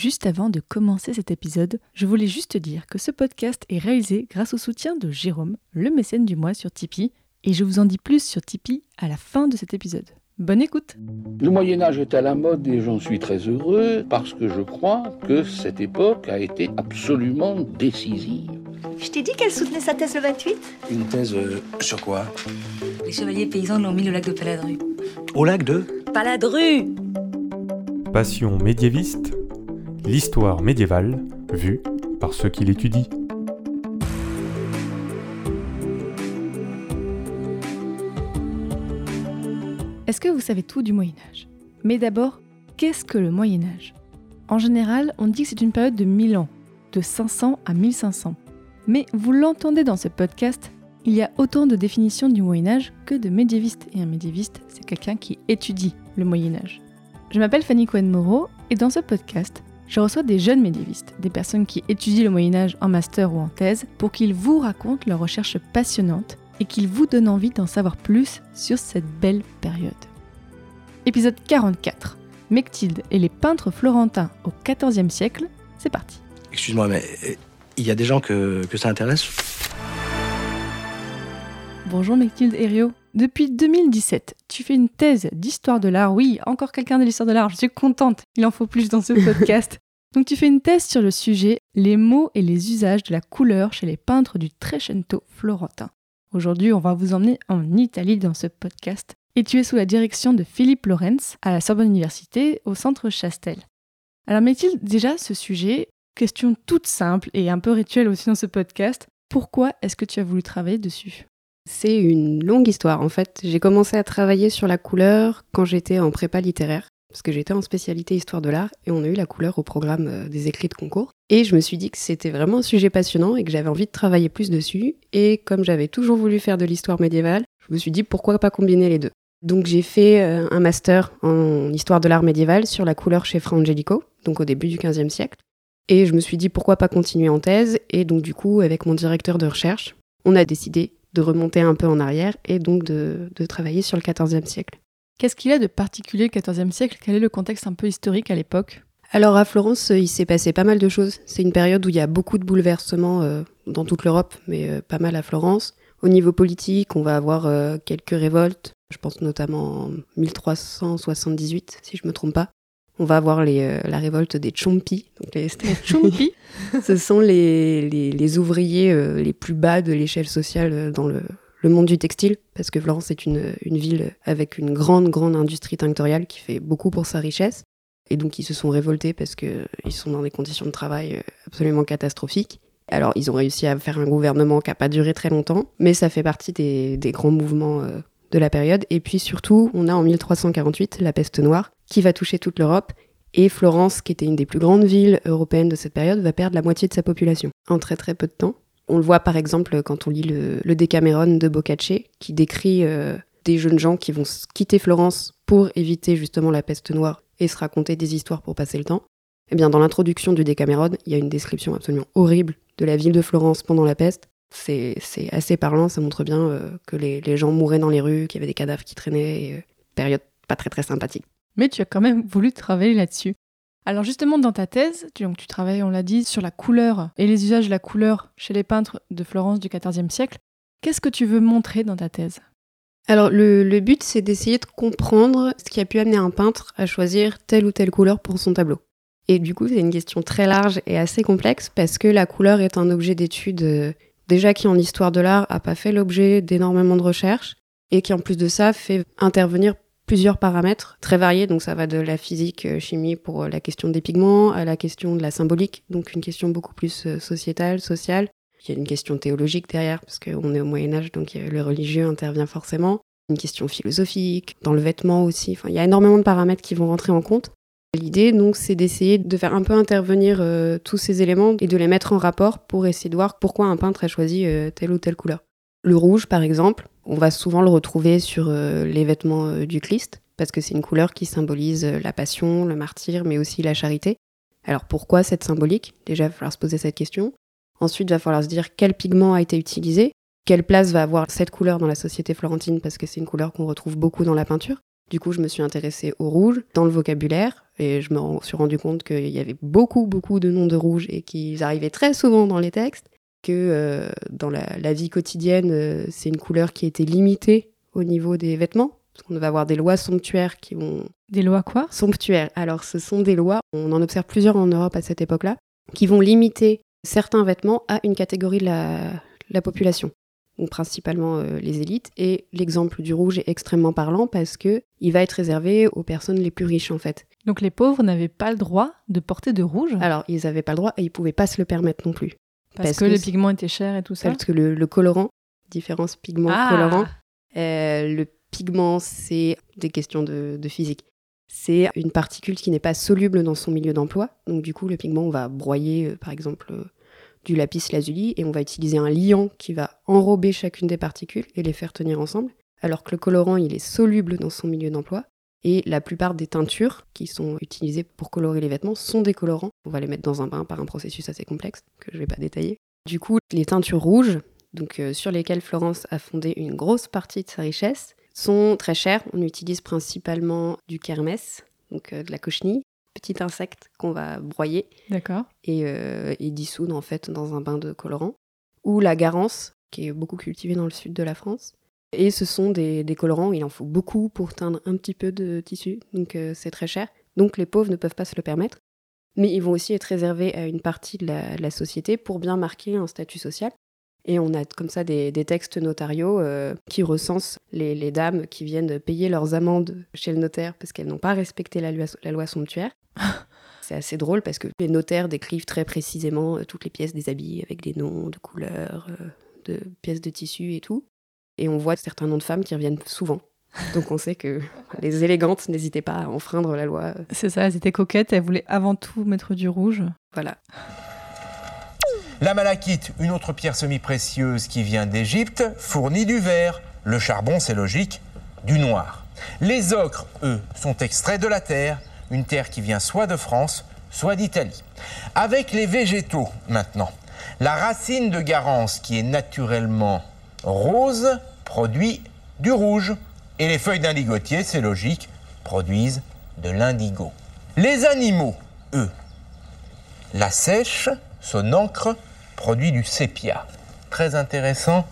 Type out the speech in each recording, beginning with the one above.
Juste avant de commencer cet épisode, je voulais juste dire que ce podcast est réalisé grâce au soutien de Jérôme, le mécène du mois sur Tipeee, et je vous en dis plus sur Tipeee à la fin de cet épisode. Bonne écoute Le Moyen Âge est à la mode et j'en suis très heureux parce que je crois que cette époque a été absolument décisive. Je t'ai dit qu'elle soutenait sa thèse le 28 Une thèse euh, sur quoi? Les chevaliers paysans l'ont mis au lac de Paladru. Au lac de? Paladru Passion médiéviste, l'histoire médiévale vue par ceux qui l'étudient. Est-ce que vous savez tout du Moyen Âge? Mais d'abord, qu'est-ce que le Moyen Âge? En général, on dit que c'est une période de 1000 ans, de 500 à 1500. Mais vous l'entendez dans ce podcast, il y a autant de définitions du Moyen Âge que de médiévistes. Et un médiéviste, c'est quelqu'un qui étudie le Moyen Âge. Je m'appelle Fanny Cohen-Moreau et dans ce podcast, je reçois des jeunes médiévistes, des personnes qui étudient le Moyen Âge en master ou en thèse, pour qu'ils vous racontent leurs recherches passionnantes et qu'ils vous donnent envie d'en savoir plus sur cette belle période. Épisode 44. Mechtilde et les peintres florentins au XIVe siècle, c'est parti. Excuse-moi, mais euh, il y a des gens que, que ça intéresse? Bonjour Mechtilde Herriot. Depuis 2017, tu fais une thèse d'histoire de l'art. Oui, encore quelqu'un de l'histoire de l'art, je suis contente, il en faut plus dans ce podcast. Donc tu fais une thèse sur le sujet les mots et les usages de la couleur chez les peintres du Trecento florentin. Aujourd'hui, on va vous emmener en Italie dans ce podcast. Et tu es sous la direction de Philippe Lorenz à la Sorbonne Université au centre Chastel. Alors Mechtilde, déjà ce sujet, question toute simple et un peu rituelle aussi dans ce podcast, pourquoi est-ce que tu as voulu travailler dessus? C'est une longue histoire en fait. J'ai commencé à travailler sur la couleur quand j'étais en prépa littéraire, parce que j'étais en spécialité histoire de l'art et on a eu la couleur au programme euh, des écrits de concours. Et je me suis dit que c'était vraiment un sujet passionnant et que j'avais envie de travailler plus dessus. Et comme j'avais toujours voulu faire de l'histoire médiévale, je me suis dit pourquoi pas combiner les deux. Donc j'ai fait euh, un master en histoire de l'art médiéval sur la couleur chez Fra Angelico, donc au début du XVe siècle. Et je me suis dit pourquoi pas continuer en thèse. Et donc du coup, avec mon directeur de recherche, on a décidé de remonter un peu en arrière et donc de, travailler sur le XIVe siècle. Qu'est-ce qu'il y a de particulier au XIVe siècle? Quel est le contexte un peu historique à l'époque? Alors à Florence, il s'est passé pas mal de choses. C'est une période où il y a beaucoup de bouleversements euh, dans toute l'Europe, mais euh, pas mal à Florence. Au niveau politique, on va avoir euh, quelques révoltes. Je pense notamment en 1378, si je me trompe pas on va avoir euh, la révolte des Chompi. Donc les, Chompi Ce sont les, ouvriers euh, les plus bas de l'échelle sociale euh, dans le, monde du textile, parce que Florence est une, ville avec une grande, grande industrie tinctoriale qui fait beaucoup pour sa richesse. Et donc ils se sont révoltés parce qu'ils sont dans des conditions de travail absolument catastrophiques. Alors ils ont réussi à faire un gouvernement qui n'a pas duré très longtemps, mais ça fait partie des, des grands mouvements de la période. Et puis surtout, on a en 1348 la peste noire qui va toucher toute l'Europe. Et Florence, qui était une des plus grandes villes européennes de cette période, va perdre la moitié de sa population en très très peu de temps. On le voit par exemple quand on lit le, le de Boccaccio, qui décrit euh, des jeunes gens qui vont quitter Florence pour éviter justement la peste noire et se raconter des histoires pour passer le temps. Eh bien, dans l'introduction du Decameron, il y a une description absolument horrible de la ville de Florence pendant la peste, c'est assez parlant, ça montre bien euh, que les, gens mouraient dans les rues, qu'il y avait des cadavres qui traînaient, euh, période pas très très sympathique. Mais tu as quand même voulu travailler là-dessus. Alors justement, dans ta thèse, tu, travailles, on l'a dit, sur la couleur et les usages de la couleur chez les peintres de Florence du XIVe siècle. Qu'est-ce que tu veux montrer dans ta thèse? Alors le, but, c'est d'essayer de comprendre ce qui a pu amener un peintre à choisir telle ou telle couleur pour son tableau. Et du coup, c'est une question très large et assez complexe parce que la couleur est un objet d'étude euh, déjà qui en histoire de l'art a pas fait l'objet d'énormément de recherches et qui en plus de ça fait intervenir plusieurs paramètres très variés. Donc ça va de la physique, euh, chimie pour euh, la question des pigments à la question de la symbolique, donc une question beaucoup plus euh, sociétale, sociale. Il y a une question théologique derrière parce qu'on est au Moyen Âge, donc le religieux intervient forcément. Une question philosophique, dans le vêtement aussi. Enfin, il y a énormément de paramètres qui vont rentrer en compte. L'idée, donc, c'est d'essayer de faire un peu intervenir tous ces éléments et de les mettre en rapport pour essayer de voir pourquoi un peintre a choisi telle ou telle couleur. Le rouge, par exemple, on va souvent le retrouver sur euh, les vêtements du Christ, parce que c'est une couleur qui symbolise la passion, le martyr, mais aussi la charité. Alors pourquoi cette symbolique? Déjà, il va falloir se poser cette question. Ensuite, il va falloir se dire quel pigment a été utilisé, quelle place va avoir cette couleur dans la société florentine, parce que c'est une couleur qu'on retrouve beaucoup dans la peinture. Du coup, je me suis intéressée au rouge dans le vocabulaire et je me suis rendu compte qu'il y avait beaucoup, beaucoup de noms de rouge et qu'ils arrivaient très souvent dans les textes, que euh, dans la, la vie quotidienne, euh, c'est une couleur qui était limitée au niveau des vêtements. Parce qu'on va avoir des lois somptuaires qui vont Des lois quoi? Somptuaires. Alors, ce sont des lois, on en observe plusieurs en Europe à cette époque-là, qui vont limiter certains vêtements à une catégorie de la, la population. Donc, principalement euh, les élites. Et l'exemple du rouge est extrêmement parlant parce que il va être réservé aux personnes les plus riches, en fait. Donc les pauvres n'avaient pas le droit de porter de rouge? Alors, ils n'avaient pas le droit et ils pouvaient pas se le permettre non plus. Parce, parce que, que les pigments étaient chers et tout ça. Parce que le, le colorant, différence pigment Ah. colorant, euh, le pigment, c'est des questions de, de physique. C'est une particule qui n'est pas soluble dans son milieu d'emploi. Donc du coup, le pigment, on va broyer, euh, par exemple, euh, du lapis lazuli et on va utiliser un liant qui va enrober chacune des particules et les faire tenir ensemble. Alors que le colorant, il est soluble dans son milieu d'emploi. Et la plupart des teintures qui sont utilisées pour colorer les vêtements sont des colorants. On va les mettre dans un bain par un processus assez complexe que je ne vais pas détailler. Du coup, les teintures rouges, donc euh, sur lesquelles Florence a fondé une grosse partie de sa richesse, sont très chères. On utilise principalement du kermès, donc euh, de la cochenille, petit insecte qu'on va broyer D'accord. et, euh, et dissoudre en fait dans un bain de colorant, ou la garance, qui est beaucoup cultivée dans le sud de la France. Et ce sont des, des colorants, il en faut beaucoup pour teindre un petit peu de tissu, donc euh, c'est très cher. Donc les pauvres ne peuvent pas se le permettre. Mais ils vont aussi être réservés à une partie de la, de la société pour bien marquer un statut social. Et on a comme ça des, des textes notariaux euh, qui recensent les, les dames qui viennent payer leurs amendes chez le notaire parce qu'elles n'ont pas respecté la loi, la loi somptuaire. C'est assez drôle parce que les notaires décrivent très précisément euh, toutes les pièces des habits avec des noms, de couleurs, de pièces de tissu et tout. Et on voit certains noms de femmes qui reviennent souvent. Donc on sait que les élégantes n'hésitaient pas à enfreindre la loi. C'est ça, elles étaient coquettes, elles voulaient avant tout mettre du rouge. Voilà. La malachite, une autre pierre semi-précieuse qui vient d'Égypte, fournit du vert. Le charbon, c'est logique, du noir. Les ocres, eux, sont extraits de la terre, une terre qui vient soit de France, soit d'Italie. Avec les végétaux, maintenant. La racine de garance, qui est naturellement rose, produit du rouge. Et les feuilles d'un ligotier, c'est logique, produisent de l'indigo. Les animaux, eux, la sèche, son encre, produit du sépia. Très intéressant,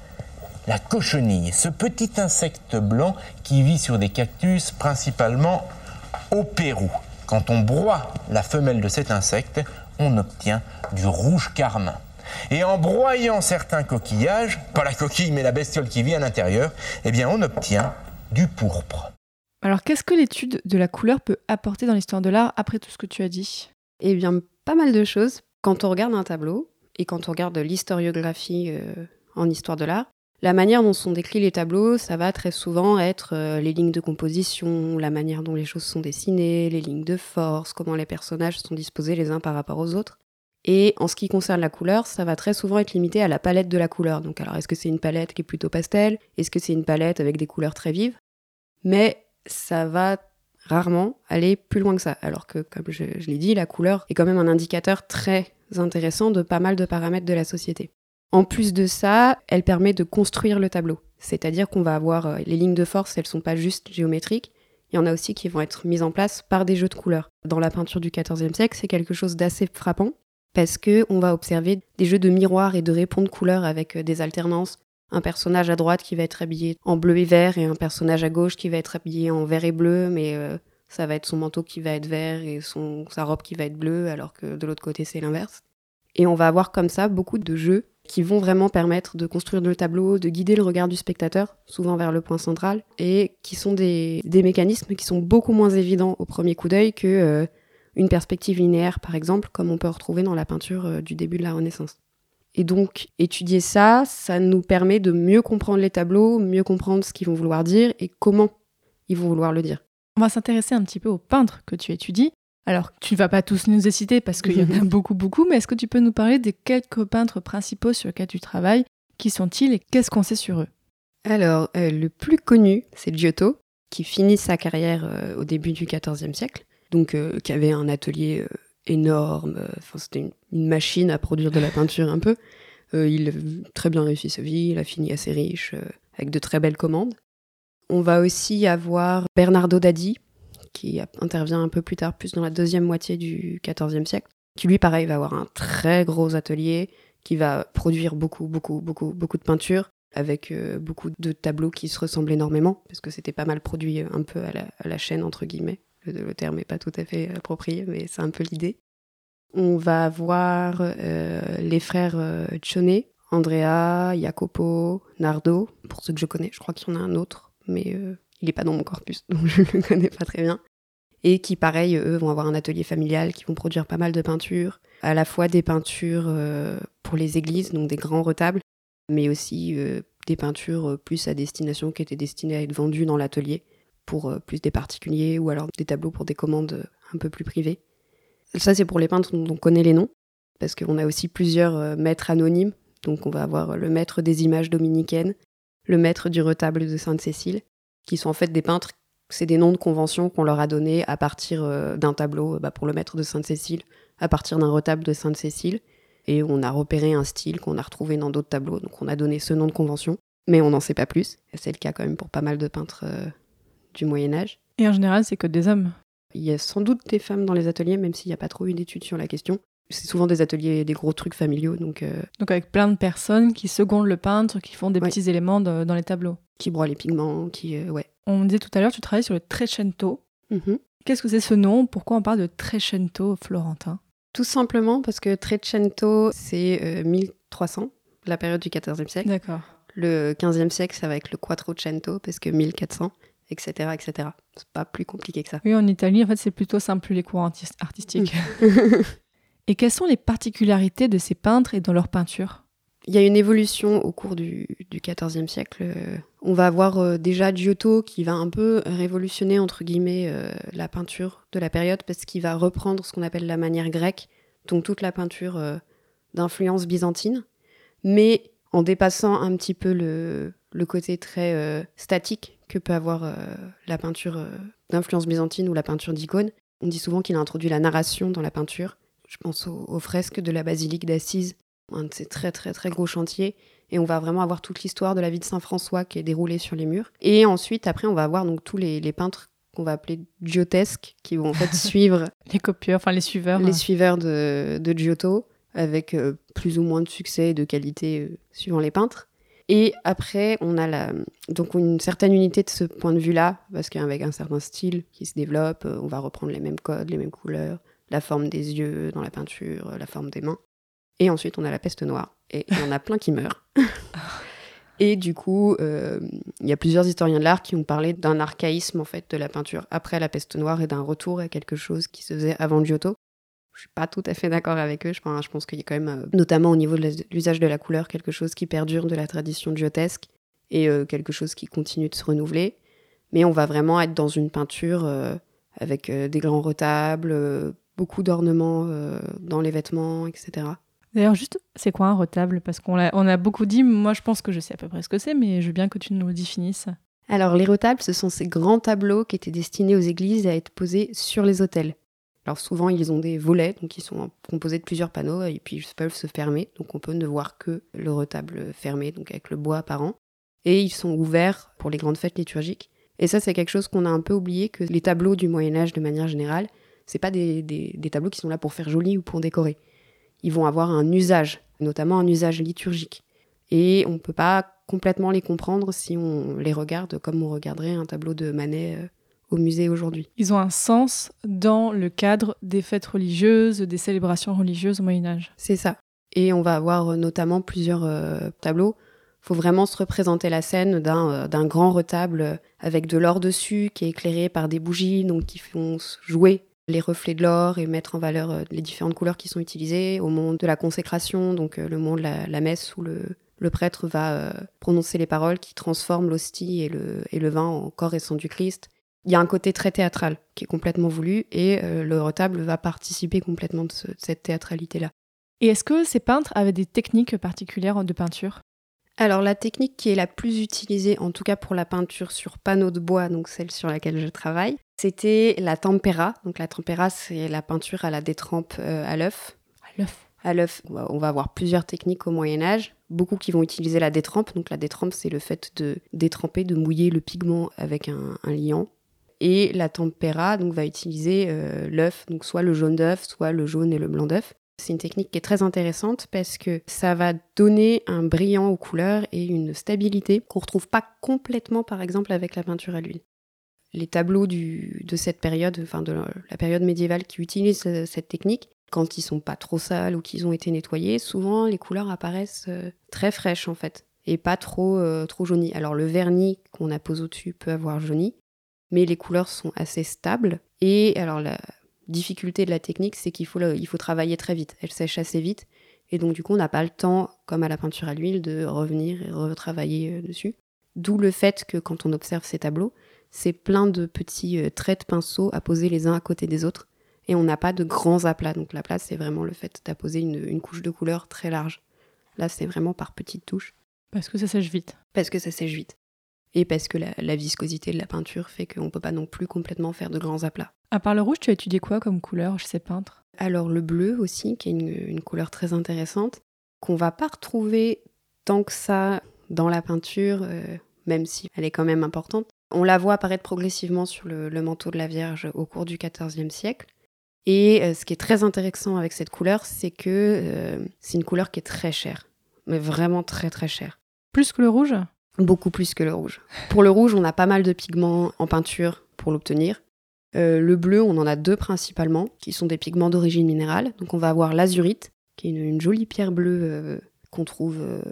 la cochenille, ce petit insecte blanc qui vit sur des cactus principalement au Pérou. Quand on broie la femelle de cet insecte, on obtient du rouge carmin. Et en broyant certains coquillages, pas la coquille mais la bestiole qui vit à l'intérieur, eh bien on obtient du pourpre. Alors qu'est-ce que l'étude de la couleur peut apporter dans l'histoire de l'art après tout ce que tu as dit? Eh bien, pas mal de choses. Quand on regarde un tableau et quand on regarde l'historiographie euh, en histoire de l'art, la manière dont sont décrits les tableaux, ça va très souvent être euh, les lignes de composition, la manière dont les choses sont dessinées, les lignes de force, comment les personnages sont disposés les uns par rapport aux autres. Et en ce qui concerne la couleur, ça va très souvent être limité à la palette de la couleur. Donc alors, est-ce que c'est une palette qui est plutôt pastel? Est-ce que c'est une palette avec des couleurs très vives? Mais ça va rarement aller plus loin que ça. Alors que, comme je, je l'ai dit, la couleur est quand même un indicateur très intéressant de pas mal de paramètres de la société. En plus de ça, elle permet de construire le tableau. C'est-à-dire qu'on va avoir euh, les lignes de force, elles sont pas juste géométriques. Il y en a aussi qui vont être mises en place par des jeux de couleurs. Dans la peinture du XIVe siècle, c'est quelque chose d'assez frappant parce que on va observer des jeux de miroirs et de répons de couleurs avec euh, des alternances. Un personnage à droite qui va être habillé en bleu et vert et un personnage à gauche qui va être habillé en vert et bleu, mais euh, ça va être son manteau qui va être vert et son, sa robe qui va être bleue, alors que de l'autre côté c'est l'inverse. Et on va avoir comme ça beaucoup de jeux qui vont vraiment permettre de construire le tableau, de guider le regard du spectateur, souvent vers le point central, et qui sont des, des mécanismes qui sont beaucoup moins évidents au premier coup d'œil que euh, une perspective linéaire, par exemple, comme on peut retrouver dans la peinture euh, du début de la Renaissance. Et donc, étudier ça, ça nous permet de mieux comprendre les tableaux, mieux comprendre ce qu'ils vont vouloir dire et comment ils vont vouloir le dire. On va s'intéresser un petit peu aux peintres que tu étudies. Alors, tu ne vas pas tous nous les citer parce qu'il y en a beaucoup, beaucoup, mais est-ce que tu peux nous parler des quelques peintres principaux sur lesquels tu travailles? Qui sont-ils et qu'est-ce qu'on sait sur eux? Alors, euh, le plus connu, c'est Giotto, qui finit sa carrière euh, au début du XIVe siècle, donc euh, qui avait un atelier euh, énorme, euh, enfin, c'était une, une machine à produire de la peinture un peu. Il a très bien réussi sa vie, il a fini assez riche, avec de très belles commandes. On va aussi avoir Bernardo Daddi, qui intervient un peu plus tard, plus dans la deuxième moitié du XIVe siècle, qui lui, pareil, va avoir un très gros atelier, qui va produire beaucoup, beaucoup, beaucoup, beaucoup de peintures, avec beaucoup de tableaux qui se ressemblent énormément, parce que c'était pas mal produit un peu à la, chaîne, entre guillemets. Le, terme n'est pas tout à fait approprié, mais c'est un peu l'idée. On va avoir euh, les frères euh, Andrea, Jacopo, Nardo, pour ceux que je connais. Je crois qu'il y en a un autre, mais euh, il n'est pas dans mon corpus, donc je ne le connais pas très bien. Et qui, pareil, eux, vont avoir un atelier familial, qui vont produire pas mal de peintures, à la fois des peintures euh, pour les églises, donc des grands retables, mais aussi des peintures plus à destination qui étaient destinées à être vendues dans l'atelier, pour plus des particuliers, ou alors des tableaux pour des commandes un peu plus privées. Ça, c'est pour les peintres dont on connaît les noms, parce qu'on a aussi plusieurs maîtres anonymes donc on va avoir le maître des images dominicaines, le maître du retable de Sainte-Cécile, qui sont en fait des peintres, c'est des noms de convention qu'on leur a donnés à partir euh, d'un tableau bah, pour le maître de Sainte-Cécile, à partir d'un retable de Sainte-Cécile. Et on a repéré un style qu'on a retrouvé dans d'autres tableaux, donc on a donné ce nom de convention, mais on n'en sait pas plus. C'est le cas quand même pour pas mal de peintres euh, du Moyen Âge. Et en général, c'est que des hommes Il y a sans doute des femmes dans les ateliers, même s'il n'y a pas trop eu d'études sur la question c'est souvent des ateliers, des gros trucs familiaux. Donc, euh, donc avec plein de personnes qui secondent le peintre, qui font des petits éléments dans les tableaux. Qui broient les pigments, qui... Euh, ouais. On me disait tout à l'heure, tu travailles sur le Trecento. Mhm. Qu'est-ce que c'est ce nom? Pourquoi on parle de Trecento florentin? Tout simplement parce que Trecento, c'est 1300, euh, la période du XIVe siècle. D'accord. Le 15e siècle, ça va être le Quattrocento, parce que 1400 etc. etc. C'est pas plus compliqué que ça. Oui, en Italie, en fait, c'est plutôt simple les cours artistiques. Et quelles sont les particularités de ces peintres et dans leur peinture? Il y a une évolution au cours du, XIVe siècle. On va avoir euh, déjà Giotto qui va un peu révolutionner, entre guillemets, euh, la peinture de la période parce qu'il va reprendre ce qu'on appelle la manière grecque, donc toute la peinture euh, d'influence byzantine, mais en dépassant un petit peu le, le côté très statique que peut avoir la peinture d'influence byzantine ou la peinture d'icône. On dit souvent qu'il a introduit la narration dans la peinture je pense aux, fresques de la basilique d'Assise, un de ces très très très gros chantiers. Et on va vraiment avoir toute l'histoire de la vie de Saint François qui est déroulée sur les murs. Et ensuite, après, on va avoir donc tous les, peintres qu'on va appeler giotesques, qui vont en fait suivre les copieurs, enfin les suiveurs, les suiveurs de, de Giotto, avec euh, plus ou moins de succès et de qualité euh, suivant les peintres. Et après, on a la, donc une certaine unité de ce point de vue-là, parce qu'avec un certain style qui se développe, euh, on va reprendre les mêmes codes, les mêmes couleurs, la forme des yeux dans la peinture, la forme des mains. Et ensuite, on a la peste noire. Et il y en a plein qui meurent. et du coup, euh, il y a plusieurs historiens de l'art qui ont parlé d'un archaïsme en fait de la peinture après la peste noire et d'un retour à quelque chose qui se faisait avant Giotto. Je suis pas tout à fait d'accord avec eux. Je pense, je pense qu'il y a quand même, euh, notamment au niveau de l'usage de la couleur, quelque chose qui perdure de la tradition giotesque et euh, quelque chose qui continue de se renouveler. Mais on va vraiment être dans une peinture avec des grands retables, beaucoup d'ornements euh, dans les vêtements, etc. D'ailleurs, juste, c'est quoi un retable? Parce qu'on a, on a beaucoup dit, moi je pense que je sais à peu près ce que c'est, mais je veux bien que tu nous le définisses. Alors, les retables, ce sont ces grands tableaux qui étaient destinés aux églises à être posés sur les autels. Alors, souvent, ils ont des volets, donc ils sont composés de plusieurs panneaux, et puis ils peuvent se fermer, donc on peut ne voir que le retable fermé, donc avec le bois apparent. Et ils sont ouverts pour les grandes fêtes liturgiques. Et ça, c'est quelque chose qu'on a un peu oublié, que les tableaux du Moyen-Âge, de manière générale, c'est pas des, tableaux qui sont là pour faire joli ou pour décorer. Ils vont avoir un usage, notamment un usage liturgique. Et on ne peut pas complètement les comprendre si on les regarde comme on regarderait un tableau de Manet euh, au musée aujourd'hui. Ils ont un sens dans le cadre des fêtes religieuses, des célébrations religieuses au Moyen Âge. C'est ça. Et on va avoir euh, notamment plusieurs euh, tableaux. Il faut vraiment se représenter la scène d'un grand retable avec de l'or dessus qui est éclairé par des bougies donc qui font jouer les reflets de l'or et mettre en valeur euh, les différentes couleurs qui sont utilisées, au moment de la consécration, donc euh, le moment de la, messe où le, prêtre va euh, prononcer les paroles qui transforment l'hostie et le, et le vin en corps et sang du Christ. Il y a un côté très théâtral qui est complètement voulu et le retable va participer complètement de, de cette théâtralité-là. Et est-ce que ces peintres avaient des techniques particulières de peinture? Alors la technique qui est la plus utilisée, en tout cas pour la peinture sur panneau de bois, donc celle sur laquelle je travaille, c'était la tempera. Donc la tempera, c'est la peinture à la détrempe euh, à l'œuf. À l'œuf À l'œuf. On va avoir plusieurs techniques au Moyen Âge. beaucoup qui vont utiliser la détrempe. Donc la détrempe, c'est le fait de détremper, de mouiller le pigment avec un, un liant. Et la tempéra donc, va utiliser euh, l'œuf, donc soit le jaune d'œuf, soit le jaune et le blanc d'œuf. C'est une technique qui est très intéressante parce que ça va donner un brillant aux couleurs et une stabilité qu'on retrouve pas complètement par exemple avec la peinture à l'huile. Les tableaux du, de cette période, enfin de la période médiévale qui utilisent euh, cette technique, quand ils sont pas trop sales ou qu'ils ont été nettoyés, souvent les couleurs apparaissent euh, très fraîches en fait et pas trop trop jaunies. Alors le vernis qu'on appose au-dessus peut avoir jauni, mais les couleurs sont assez stables. Et alors la difficulté de la technique, c'est qu'il faut, il faut travailler très vite. Elle sèche assez vite. Et donc du coup, on n'a pas le temps, comme à la peinture à l'huile, de revenir et retravailler euh, dessus. D'où le fait que quand on observe ces tableaux, c'est plein de petits euh, traits de pinceau à poser les uns à côté des autres. Et on n'a pas de grands aplats. Donc l'aplat, c'est vraiment le fait d'apposer une, une couche de couleur très large. Là, c'est vraiment par petites touches. Parce que ça sèche vite. Parce que ça sèche vite et parce que la, la, viscosité de la peinture fait qu'on ne peut pas non plus complètement faire de grands aplats. À part le rouge, tu as étudié quoi comme couleur chez ces peintres? Alors le bleu aussi, qui est une, une couleur très intéressante, qu'on va pas retrouver tant que ça dans la peinture, euh, même si elle est quand même importante. On la voit apparaître progressivement sur le, le manteau de la Vierge au cours du XIVe siècle. Et euh, ce qui est très intéressant avec cette couleur, c'est que euh, c'est une couleur qui est très chère, mais vraiment très très chère. Plus que le rouge? Beaucoup plus que le rouge. Pour le rouge, on a pas mal de pigments en peinture pour l'obtenir. Euh, le bleu, on en a deux principalement, qui sont des pigments d'origine minérale. Donc on va avoir l'azurite, qui est une, une, jolie pierre bleue euh, qu'on trouve euh,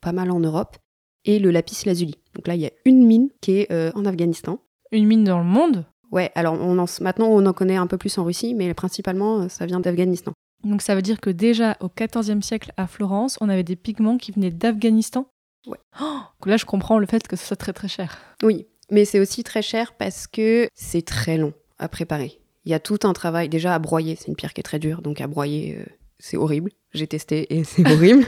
pas mal en Europe, et le lapis lazuli. Donc là, il y a une mine qui est en Afghanistan. Une mine dans le monde? Ouais, alors on en, maintenant on en connaît un peu plus en Russie, mais principalement ça vient d'Afghanistan. Donc ça veut dire que déjà au XIVe siècle à Florence, on avait des pigments qui venaient d'Afghanistan? Ouais. Oh, là, je comprends le fait que ce soit très très cher. Oui, mais c'est aussi très cher parce que c'est très long à préparer. Il y a tout un travail déjà à broyer. C'est une pierre qui est très dure, donc à broyer, euh, c'est horrible. J'ai testé et c'est horrible.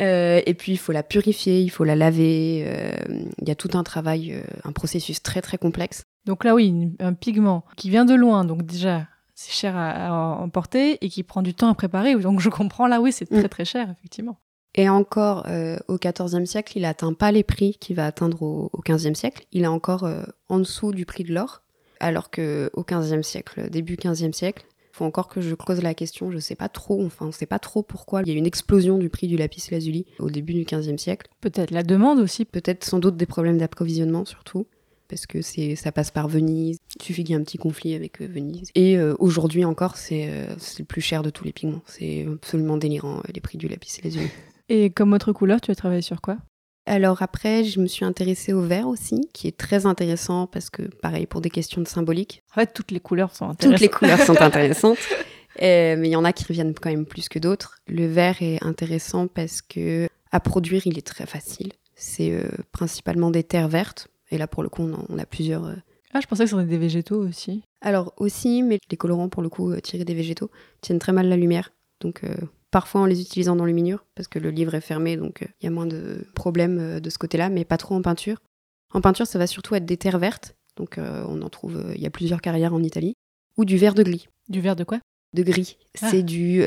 Euh, et puis il faut la purifier, il faut la laver. Euh, il y a tout un travail, un processus très très complexe. Donc là, oui, un pigment qui vient de loin, donc déjà c'est cher à, à, emporter et qui prend du temps à préparer. Donc je comprends là, oui, c'est très très cher, effectivement. Et encore, euh, au XIVe siècle, il n'atteint pas les prix qu'il va atteindre au, au XVe siècle. Il est encore euh, en dessous du prix de l'or. Alors qu'au XVe siècle, début XVe siècle, il faut encore que je creuse la question. Je ne sais pas trop, enfin, on ne sait pas trop pourquoi il y a une explosion du prix du lapis lazuli au début du XVe siècle. Peut-être la demande aussi. Peut-être sans doute des problèmes d'approvisionnement surtout. Parce que c'est, ça passe par Venise. Il suffit qu'il y ait un petit conflit avec euh, Venise. Et euh, aujourd'hui encore, c'est, euh, c'est le plus cher de tous les pigments. C'est absolument délirant, les prix du lapis lazuli. Et comme autre couleur, tu as travaillé sur quoi? Alors après, je me suis intéressée au vert aussi, qui est très intéressant parce que, pareil, pour des questions de symbolique. En fait, toutes les couleurs sont intéressantes. Toutes les couleurs sont intéressantes. Euh, mais il y en a qui reviennent quand même plus que d'autres. Le vert est intéressant parce que à produire, il est très facile. C'est euh, principalement des terres vertes. Et là, pour le coup, on, en, on a plusieurs. Euh... Ah, je pensais que c'était des végétaux aussi. Alors aussi, mais les colorants, pour le coup, tirés des végétaux, tiennent très mal la lumière. Donc euh, parfois en les utilisant dans luminure, parce que le livre est fermé, donc il euh, y a moins de problèmes euh, de ce côté-là, mais pas trop en peinture. En peinture, ça va surtout être des terres vertes, donc euh, on en trouve, il y a plusieurs carrières en Italie, ou du verre de gris. Du verre de quoi? De gris. Ah. C'est du,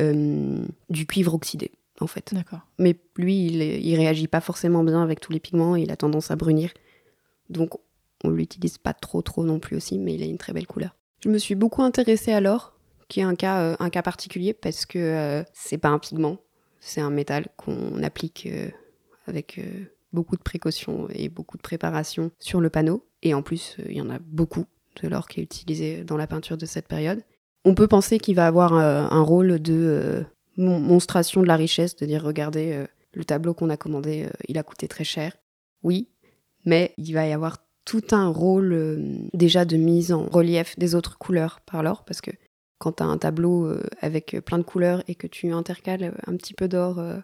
du cuivre oxydé, en fait. D'accord. Mais lui, il, il réagit pas forcément bien avec tous les pigments, et il a tendance à brunir. Donc on l'utilise pas trop trop non plus aussi, mais il a une très belle couleur. Je me suis beaucoup intéressée à l'or, qui est un cas, euh, un cas particulier parce que euh, c'est pas un pigment, c'est un métal qu'on applique euh, avec beaucoup de précautions et beaucoup de préparation sur le panneau. Et en plus, il y en a beaucoup de l'or qui est utilisé dans la peinture de cette période. On peut penser qu'il va avoir un rôle de monstration de la richesse, de dire regardez, le tableau qu'on a commandé, il a coûté très cher. Oui, mais il va y avoir tout un rôle déjà de mise en relief des autres couleurs par l'or, parce que quand tu as un tableau euh, avec plein de couleurs et que tu intercales un petit peu d'or euh,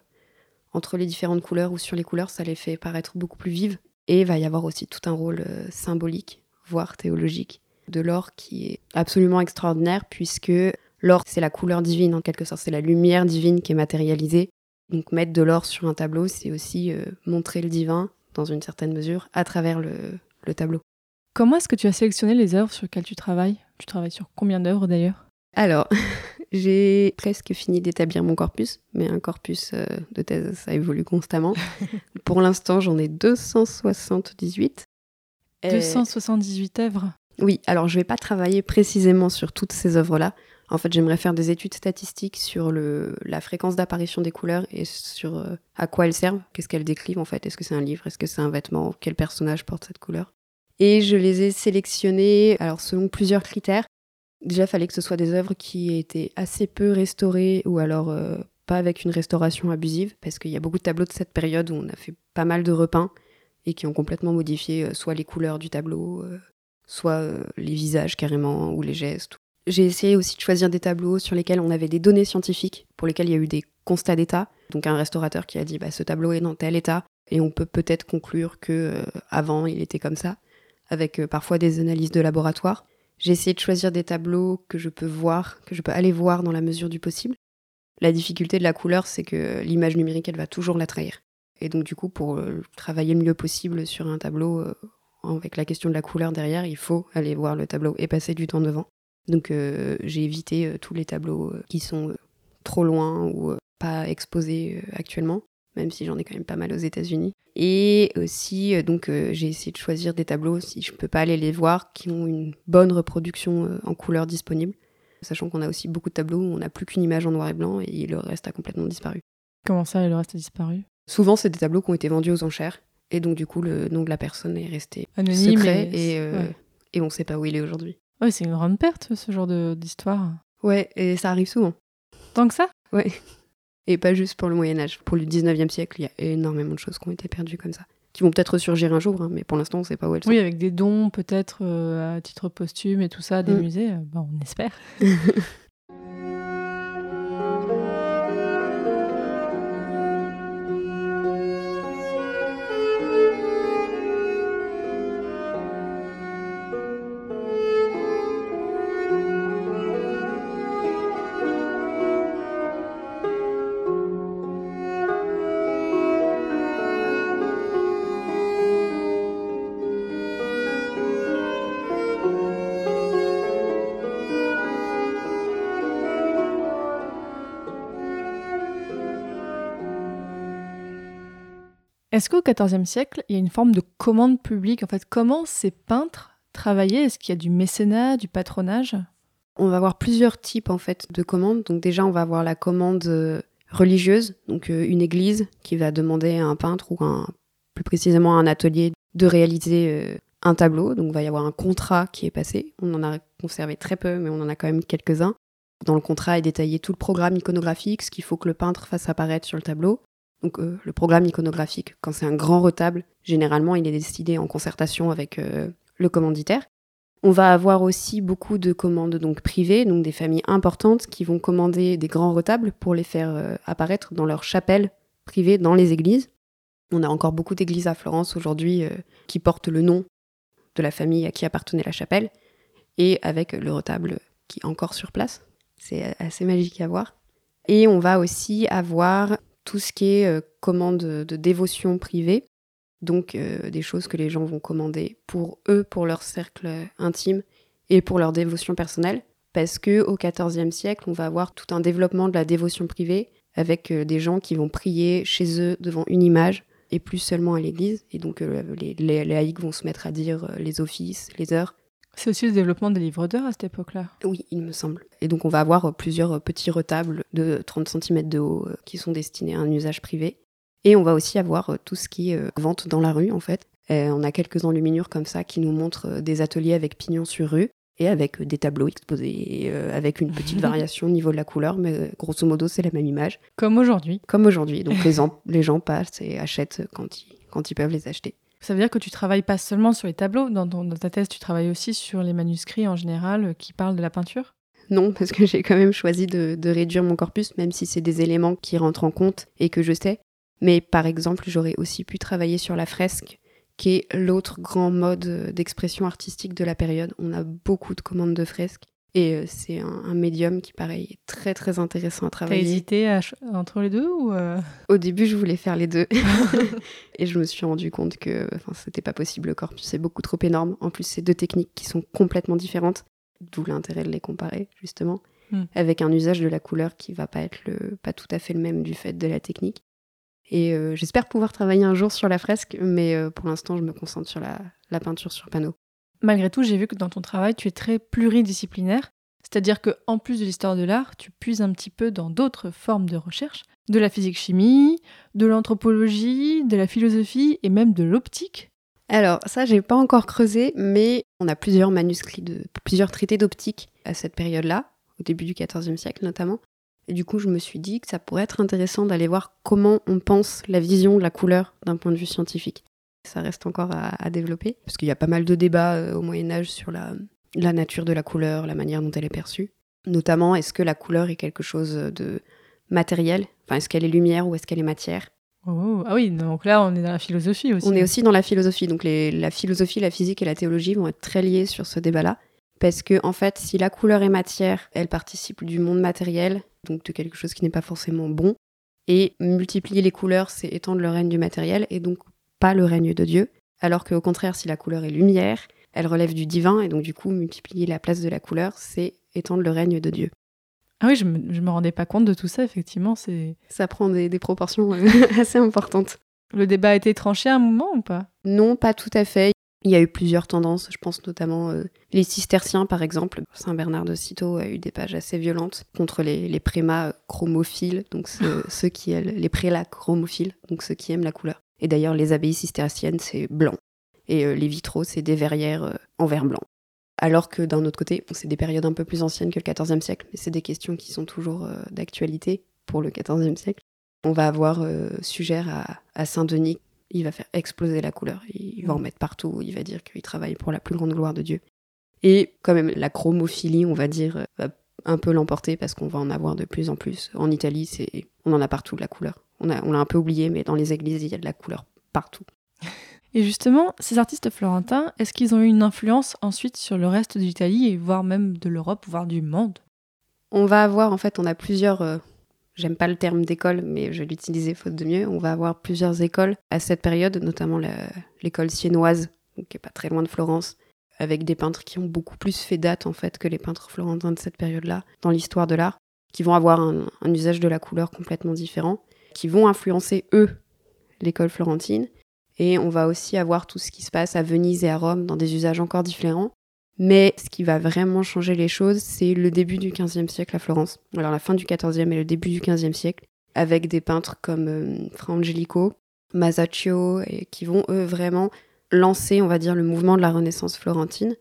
entre les différentes couleurs ou sur les couleurs, ça les fait paraître beaucoup plus vives. Et il va y avoir aussi tout un rôle euh, symbolique, voire théologique, de l'or qui est absolument extraordinaire, puisque l'or, c'est la couleur divine, en quelque sorte, c'est la lumière divine qui est matérialisée. Donc mettre de l'or sur un tableau, c'est aussi euh, montrer le divin, dans une certaine mesure, à travers le, le tableau. Comment est-ce que tu as sélectionné les œuvres sur lesquelles tu travailles? Tu travailles sur combien d'œuvres d'ailleurs? Alors, J'ai presque fini d'établir mon corpus, mais un corpus euh, de thèse, ça évolue constamment. Pour l'instant, j'en ai 278. Euh, 278 œuvres? Oui, alors je vais pas travailler précisément sur toutes ces œuvres-là. En fait, j'aimerais faire des études statistiques sur le, la fréquence d'apparition des couleurs et sur euh, à quoi elles servent, qu'est-ce qu'elles décrivent en fait. Est-ce que c'est un livre, est-ce que c'est un vêtement, quel personnage porte cette couleur? Et je les ai sélectionnées alors selon plusieurs critères. Déjà, il fallait que ce soit des œuvres qui étaient assez peu restaurées ou alors euh, pas avec une restauration abusive, parce qu'il y a beaucoup de tableaux de cette période où on a fait pas mal de repeints et qui ont complètement modifié euh, soit les couleurs du tableau, euh, soit les visages carrément ou les gestes. J'ai essayé aussi de choisir des tableaux sur lesquels on avait des données scientifiques, pour lesquels il y a eu des constats d'état. Donc un restaurateur qui a dit bah, ce tableau est dans tel état et on peut peut-être conclure que avant il était comme ça, avec parfois des analyses de laboratoire. J'ai essayé de choisir des tableaux que je peux voir, que je peux aller voir dans la mesure du possible. La difficulté de la couleur, c'est que l'image numérique, elle va toujours la trahir. Et donc du coup, pour euh, travailler le mieux possible sur un tableau euh, avec la question de la couleur derrière, il faut aller voir le tableau et passer du temps devant. Donc euh, j'ai évité tous les tableaux qui sont trop loin ou pas exposés actuellement, même si j'en ai quand même pas mal aux États-Unis. Et aussi, euh, donc euh, j'ai essayé de choisir des tableaux si je peux pas aller les voir qui ont une bonne reproduction euh, en couleur disponible, sachant qu'on a aussi beaucoup de tableaux où on n'a plus qu'une image en noir et blanc et le reste a complètement disparu. Comment ça, le reste a disparu? Souvent, c'est des tableaux qui ont été vendus aux enchères. Et donc, du coup, le nom de la personne est resté Anonyme. secret et- et, euh, ouais. et on sait pas où il est aujourd'hui. Ouais, c'est une grande perte, ce genre d'histoire. Ouais, et ça arrive souvent. Tant que ça? Ouais. Et pas juste pour le Moyen-Âge. Pour le 19e siècle, il y a énormément de choses qui ont été perdues comme ça. Qui vont peut-être ressurgir un jour, hein, mais pour l'instant, on sait pas où elles sont. Oui, avec des dons peut-être euh, à titre posthume et tout ça, des Mm. musées, euh, bah, on espère. Est-ce qu'au XIVe siècle, il y a une forme de commande publique? En fait, comment ces peintres travaillaient? Est-ce qu'il y a du mécénat, du patronage? On va avoir plusieurs types en fait de commandes. Donc déjà, on va avoir la commande euh, religieuse, donc euh, une église qui va demander à un peintre ou un, plus précisément à un atelier de réaliser euh, un tableau. Donc il va y avoir un contrat qui est passé. On en a conservé très peu, mais on en a quand même quelques-uns. Dans le contrat est détaillé tout le programme iconographique, ce qu'il faut que le peintre fasse apparaître sur le tableau. Donc euh, le programme iconographique, quand c'est un grand retable, généralement il est décidé en concertation avec euh, le commanditaire. On va avoir aussi beaucoup de commandes donc privées, donc des familles importantes qui vont commander des grands retables pour les faire euh, apparaître dans leurs chapelles privées dans les églises. On a encore beaucoup d'églises à Florence aujourd'hui qui portent le nom de la famille à qui appartenait la chapelle et avec le retable qui est encore sur place. C'est assez magique à voir. Et on va aussi avoir tout ce qui est euh, commande de dévotion privée, donc euh, des choses que les gens vont commander pour eux, pour leur cercle intime et pour leur dévotion personnelle. Parce que au XIVe siècle, on va avoir tout un développement de la dévotion privée avec euh, des gens qui vont prier chez eux devant une image et plus seulement à l'église. Et donc les, laïcs vont se mettre à dire les offices, les heures. C'est aussi le développement des livres d'heures à cette époque-là. Oui, il me semble. Et donc on va avoir euh, plusieurs euh, petits retables de 30 cm de haut euh, qui sont destinés à un usage privé. Et on va aussi avoir tout ce qui est vente dans la rue en fait. Euh, on a quelques enluminures comme ça qui nous montrent des ateliers avec pignons sur rue et avec des tableaux exposés euh, avec une petite variation au niveau de la couleur, mais grosso modo c'est la même image Comme aujourd'hui. comme aujourd'hui. Donc les, en- les gens passent et achètent quand ils, quand ils peuvent les acheter. Ça veut dire que tu travailles pas seulement sur les tableaux. Dans, ta thèse, tu travailles aussi sur les manuscrits en général euh, qui parlent de la peinture? Non, parce que j'ai quand même choisi de, de réduire mon corpus, même si c'est des éléments qui rentrent en compte et que je sais. Mais par exemple, j'aurais aussi pu travailler sur la fresque, qui est l'autre grand mode euh, d'expression artistique de la période. On a beaucoup de commandes de fresques. Et euh, c'est un, un médium qui, pareil, est très très intéressant à T'as travailler. hésité à ch- entre les deux ou euh, Au début, je voulais faire les deux. et je me suis rendu compte que c'était pas possible. Le corpus est beaucoup trop énorme. En plus, c'est deux techniques qui sont complètement différentes, d'où l'intérêt de les comparer, justement. Hmm. avec un usage de la couleur qui va pas être le, pas tout à fait le même du fait de la technique. Et euh, j'espère pouvoir travailler un jour sur la fresque, mais pour l'instant, je me concentre sur la, la peinture sur panneau. Malgré tout, j'ai vu que dans ton travail, tu es très pluridisciplinaire, c'est-à-dire que en plus de l'histoire de l'art, tu puises un petit peu dans d'autres formes de recherche, de la physique-chimie, de l'anthropologie, de la philosophie et même de l'optique. Alors, ça, j'ai pas encore creusé, mais on a plusieurs manuscrits, de, plusieurs traités d'optique à cette période-là, au début du XIVe siècle notamment. Et du coup, je me suis dit que ça pourrait être intéressant d'aller voir comment on pense la vision de la couleur d'un point de vue scientifique. Ça reste encore à, à développer, parce qu'il y a pas mal de débats euh, au Moyen Âge sur la, la nature de la couleur, la manière dont elle est perçue. Notamment, est-ce que la couleur est quelque chose de matériel? Enfin, est-ce qu'elle est lumière ou est-ce qu'elle est matière? Oh, ah oui, donc là, on est dans la philosophie aussi. On est aussi dans la philosophie. Donc les- la philosophie, la physique et la théologie vont être très liées sur ce débat-là. Parce que, en fait, si la couleur est matière, elle participe du monde matériel, donc de quelque chose qui n'est pas forcément bon. Et multiplier les couleurs, c'est étendre le règne du matériel et donc pas le règne de Dieu. Alors qu'au contraire, si la couleur est lumière, elle relève du divin et donc du coup, multiplier la place de la couleur, c'est étendre le règne de Dieu. Ah oui, je me, je me rendais pas compte de tout ça, effectivement. c'est Ça prend des, des proportions euh, assez importantes. Le débat a été tranché à un moment ou pas? Non, pas tout à fait. Il y a eu plusieurs tendances, je pense notamment euh, les cisterciens par exemple. Saint Bernard de Cîteaux a eu des pages assez violentes contre les, les prémas chromophiles, donc ceux, ceux qui les prélats chromophiles, donc ceux qui aiment la couleur. Et d'ailleurs, les abbayes cisterciennes, c'est blanc. Et euh, les vitraux, c'est des verrières euh, en verre blanc. Alors que d'un autre côté, c'est des périodes un peu plus anciennes que le XIVe siècle, mais c'est des questions qui sont toujours euh, d'actualité pour le XIVe siècle. On va avoir Sugère à, Saint-Denis, il va faire exploser la couleur, il, il va en mettre partout, il va dire qu'il travaille pour la plus grande gloire de Dieu. Et quand même, la chromophilie, on va dire, va un peu l'emporter parce qu'on va en avoir de plus en plus. En Italie, c'est, on en a partout de la couleur. On, l'a un peu oublié, mais dans les églises, il y a de la couleur partout. Et justement, ces artistes florentins, est-ce qu'ils ont eu une influence ensuite sur le reste de l'Italie et voire même de l'Europe, voire du monde? On va avoir, en fait, on a plusieurs. euh, J'aime pas le terme d'école, mais je vais l'utiliser faute de mieux. On va avoir plusieurs écoles à cette période, notamment l'école siennoise, qui est pas très loin de Florence, avec des peintres qui ont beaucoup plus fait date en fait que les peintres florentins de cette période-là dans l'histoire de l'art, qui vont avoir un, usage de la couleur complètement différent, qui vont influencer eux l'école florentine. Et on va aussi avoir tout ce qui se passe à Venise et à Rome dans des usages encore différents. Mais ce qui va vraiment changer les choses, c'est le début du XVe siècle à Florence. Alors la fin du XIVe et le début du XVe siècle, avec des peintres comme euh, Fra Angelico, Masaccio, qui vont eux vraiment lancer, on va dire, le mouvement de la Renaissance florentine,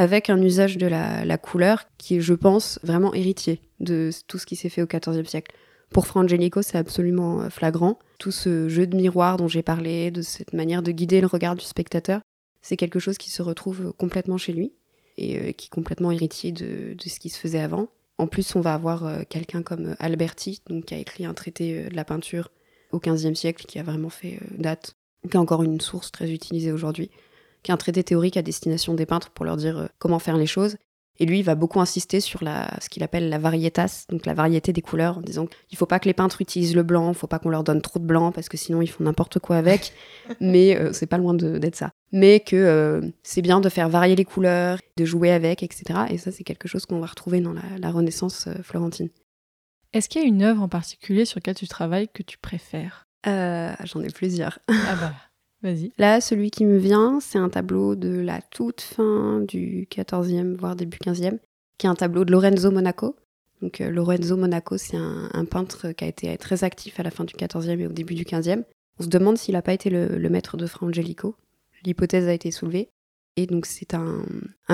avec un usage de la, couleur qui est, je pense, vraiment héritier de tout ce qui s'est fait au XIVe siècle. Pour Fra Angelico, c'est absolument euh, flagrant. Tout ce jeu de miroir dont j'ai parlé, de cette manière de guider le regard du spectateur, c'est quelque chose qui se retrouve complètement chez lui et euh, qui est complètement héritier de, de ce qui se faisait avant. En plus, on va avoir euh, quelqu'un comme Alberti, donc, qui a écrit un traité de la peinture au XVe siècle, qui a vraiment fait date, qui est encore une source très utilisée aujourd'hui, qui est un traité théorique à destination des peintres pour leur dire euh, comment faire les choses. Et lui, il va beaucoup insister sur la, ce qu'il appelle la varietas, donc la variété des couleurs, en disant qu'il faut pas que les peintres utilisent le blanc, il faut pas qu'on leur donne trop de blanc, parce que sinon ils font n'importe quoi avec. mais euh, c'est pas loin d'être ça. Mais que euh, c'est bien de faire varier les couleurs, de jouer avec, etc. Et ça, c'est quelque chose qu'on va retrouver dans la, la Renaissance euh, florentine. Est-ce qu'il y a une œuvre en particulier sur laquelle tu travailles que tu préfères? Euh, J'en ai plusieurs. Ah bah, Là, celui qui me vient, c'est un tableau de la toute fin du 14e, voire début 15e, qui est un tableau de Lorenzo Monaco. Donc, euh, Lorenzo Monaco, c'est un, peintre qui a été très actif à la fin du 14e et au début du 15e. On se demande s'il n'a pas été le, maître de Fra Angelico. L'hypothèse a été soulevée. Et donc, c'est un,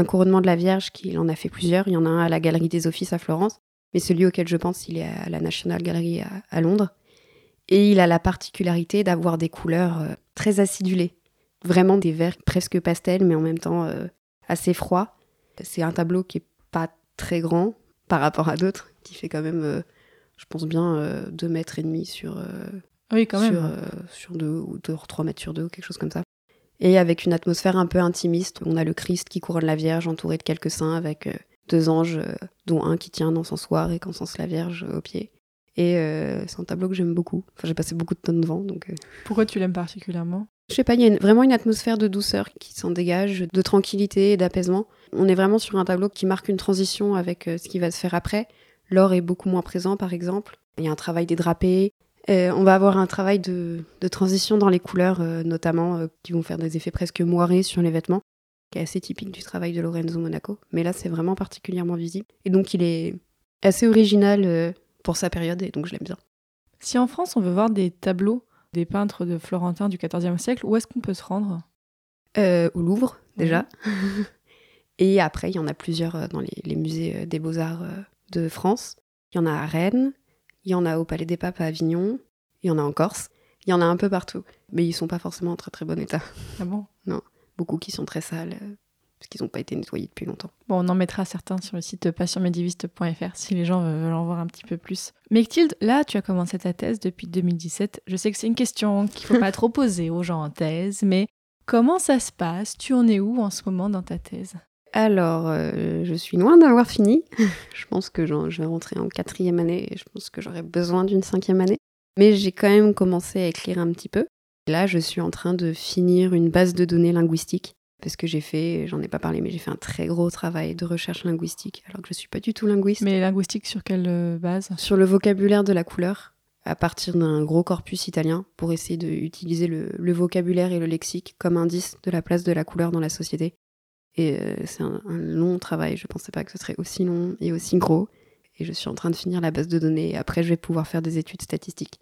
couronnement de la Vierge qu'il en a fait plusieurs. Il y en a un à la Galerie des Offices à Florence, mais celui auquel je pense, il est à la National Gallery à Londres. Et il a la particularité d'avoir des couleurs euh, très acidulées. Vraiment des verts presque pastels, mais en même temps euh, assez froids. C'est un tableau qui est pas très grand par rapport à d'autres, qui fait quand même, euh, je pense bien, euh, 2 mètres et demi sur, Ah Oui, quand même. sur, sur deux ou deux, 3 mètres sur deux, ou quelque chose comme ça. Et avec une atmosphère un peu intimiste. On a le Christ qui couronne la Vierge, entouré de quelques saints, avec deux anges, dont un qui tient un encensoir et qu'encense la Vierge au pied. Et euh, c'est un tableau que j'aime beaucoup. Enfin, j'ai passé beaucoup de temps devant, donc... euh, Pourquoi tu l'aimes particulièrement? Je sais pas, il y a une- vraiment une atmosphère de douceur qui s'en dégage, de tranquillité et d'apaisement. On est vraiment sur un tableau qui marque une transition avec euh, ce qui va se faire après. L'or est beaucoup moins présent, par exemple. Il y a un travail des drapés. On va avoir un travail de, de transition dans les couleurs, notamment, qui vont faire des effets presque moirés sur les vêtements, qui est assez typique du travail de Lorenzo Monaco. Mais là, c'est vraiment particulièrement visible. Et donc, il est assez original pour sa période, et donc je l'aime bien. Si en France on veut voir des tableaux des peintres de Florentin du XIVe siècle, où est-ce qu'on peut se rendre? Euh, au Louvre, déjà. et après, il y en a plusieurs euh, dans les, les musées euh, des beaux-arts de France. Il y en a à Rennes, il y en a au Palais des Papes à Avignon, il y en a en Corse. Il y en a un peu partout. Mais ils sont pas forcément en très très bon état. Ah bon? Beaucoup qui sont très sales, parce qu'ils n'ont pas été nettoyés depuis longtemps. Bon, on en mettra certains sur le site passionmédiéviste.fr si les gens veulent en voir un petit peu plus. Mechtilde, là, tu as commencé ta thèse depuis 2017. Je sais que c'est une question qu'il faut pas trop poser aux gens en thèse, mais comment ça se passe? Tu en es où en ce moment dans ta thèse? Alors, euh, je suis loin d'avoir fini. je pense que je vais rentrer en quatrième année et je pense que j'aurai besoin d'une cinquième année. Mais j'ai quand même commencé à écrire un petit peu. Là, je suis en train de finir une base de données linguistique. Parce que j'ai fait, j'en ai pas parlé, mais j'ai fait un très gros travail de recherche linguistique, alors que je suis pas du tout linguiste. Mais linguistique sur quelle euh, base? Sur le vocabulaire de la couleur, à partir d'un gros corpus italien, pour essayer d'utiliser le, le vocabulaire et le lexique comme indice de la place de la couleur dans la société. Et euh, c'est un, un long travail, je pensais pas que ce serait aussi long et aussi gros. Et je suis en train de finir la base de données, et après je vais pouvoir faire des études statistiques.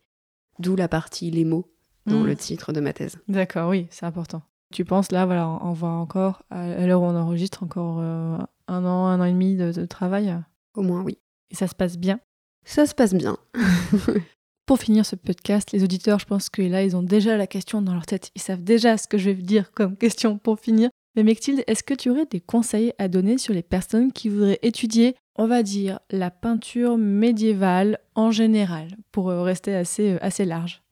D'où la partie les mots dans Mm. le titre de ma thèse. D'accord, oui, c'est important. Tu penses là, voilà, on va encore, à l'heure où on enregistre, encore euh, un an, un an et demi de, de travail? Au moins, oui. Et ça se passe bien? Ça se passe bien. Pour finir ce podcast, les auditeurs, je pense que là, ils ont déjà la question dans leur tête. Ils savent déjà ce que je vais dire comme question pour finir. Mais Mechtilde, est-ce que tu aurais des conseils à donner sur les personnes qui voudraient étudier, on va dire, la peinture médiévale en général, pour euh, rester assez, euh, assez large?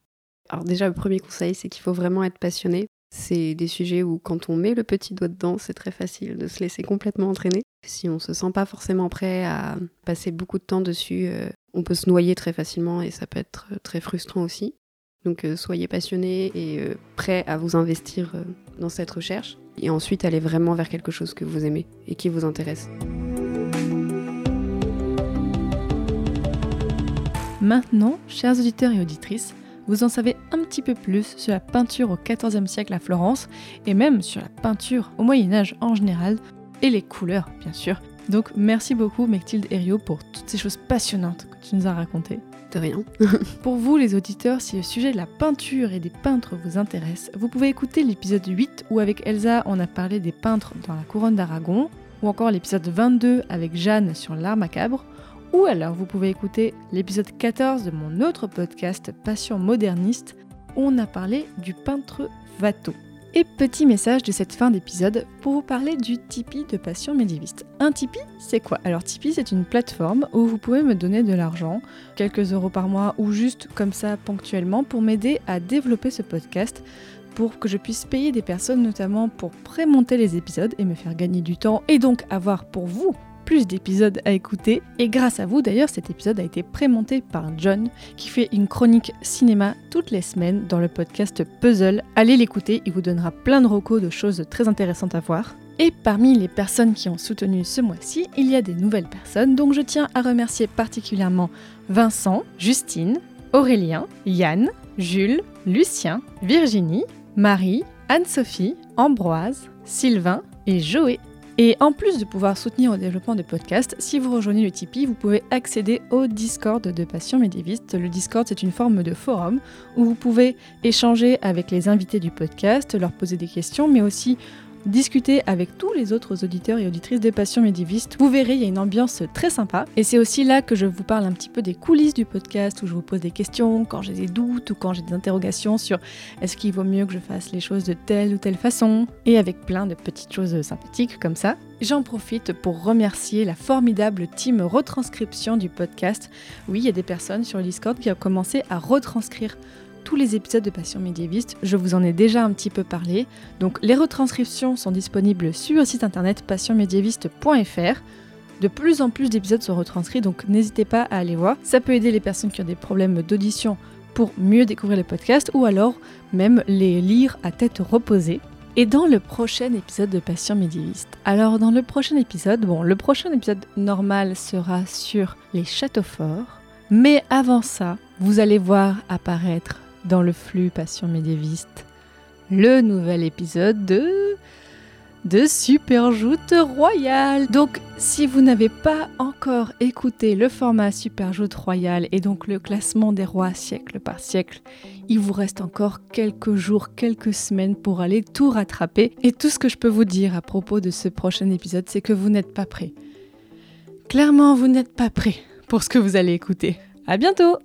Alors déjà, le premier conseil, c'est qu'il faut vraiment être passionné. C'est des sujets où quand on met le petit doigt dedans, c'est très facile de se laisser complètement entraîner. Si on se sent pas forcément prêt à passer beaucoup de temps dessus, euh, on peut se noyer très facilement et ça peut être euh, très frustrant aussi. Donc euh, soyez passionné et euh, prêt à vous investir dans cette recherche. Et ensuite, allez vraiment vers quelque chose que vous aimez et qui vous intéresse. Maintenant, chers auditeurs et auditrices, vous en savez un petit peu plus sur la peinture au XIVe siècle à Florence et même sur la peinture au Moyen Âge en général et les couleurs, bien sûr. Donc merci beaucoup Mechtilde Herriot pour toutes ces choses passionnantes que tu nous as racontées. De rien. Pour vous les auditeurs, si le sujet de la peinture et des peintres vous intéresse, vous pouvez écouter l'épisode 8 où avec Elsa on a parlé des peintres dans la couronne d'Aragon, ou encore l'épisode 22 avec Jeanne sur l'art macabre, ou alors vous pouvez écouter l'épisode 14 de mon autre podcast Passion moderniste où on a parlé du peintre Watteau. Et petit message de cette fin d'épisode pour vous parler du Tipeee de Passion médiéviste. Un Tipeee, c'est quoi? Alors Tipeee, c'est une plateforme où vous pouvez me donner de l'argent, quelques euros par mois ou juste comme ça ponctuellement pour m'aider à développer ce podcast pour que je puisse payer des personnes notamment pour prémonter les épisodes et me faire gagner du temps et donc avoir pour vous plus d'épisodes à écouter. Et grâce à vous d'ailleurs, cet épisode a été prémonté par John qui fait une chronique cinéma toutes les semaines dans le podcast Puzzle. Allez l'écouter, il vous donnera plein de recos de choses très intéressantes à voir. Et parmi les personnes qui ont soutenu ce mois-ci, il y a des nouvelles personnes, donc je tiens à remercier particulièrement Vincent, Justine, Aurélien, Yann, Jules, Lucien, Virginie, Marie, Anne-Sophie, Ambroise, Sylvain et Joé. Et en plus de pouvoir soutenir au développement de podcasts, si vous rejoignez le Tipeee, vous pouvez accéder au Discord de Passion Médiéviste. Le Discord, c'est une forme de forum où vous pouvez échanger avec les invités du podcast, leur poser des questions, mais aussi discuter avec tous les autres auditeurs et auditrices des Passions médiévistes. Vous verrez, il y a une ambiance très sympa. Et c'est aussi là que je vous parle un petit peu des coulisses du podcast, où je vous pose des questions, quand j'ai des doutes ou quand j'ai des interrogations sur est-ce qu'il vaut mieux que je fasse les choses de telle ou telle façon, et avec plein de petites choses sympathiques comme ça. J'en profite pour remercier la formidable team retranscription du podcast. Oui, il y a des personnes sur Discord qui ont commencé à retranscrire tous les épisodes de Passion médiéviste. Je vous en ai déjà un petit peu parlé. Donc les retranscriptions sont disponibles sur le site internet passionmédiéviste.fr. De plus en plus d'épisodes sont retranscrits, donc n'hésitez pas à aller voir. Ça peut aider les personnes qui ont des problèmes d'audition pour mieux découvrir les podcasts ou alors même les lire à tête reposée. et dans le prochain épisode de Passion médiéviste. Alors dans le prochain épisode, bon, le prochain épisode normal sera sur les châteaux forts, mais avant ça, vous allez voir apparaître dans le flux Passion médiéviste le nouvel épisode de de Superjoute Royale. Donc, si vous n'avez pas encore écouté le format Superjoute Royale et donc le classement des rois siècle par siècle, il vous reste encore quelques jours, quelques semaines pour aller tout rattraper. Et tout ce que je peux vous dire à propos de ce prochain épisode, c'est que vous n'êtes pas prêts. Clairement, vous n'êtes pas prêts pour ce que vous allez écouter. À bientôt!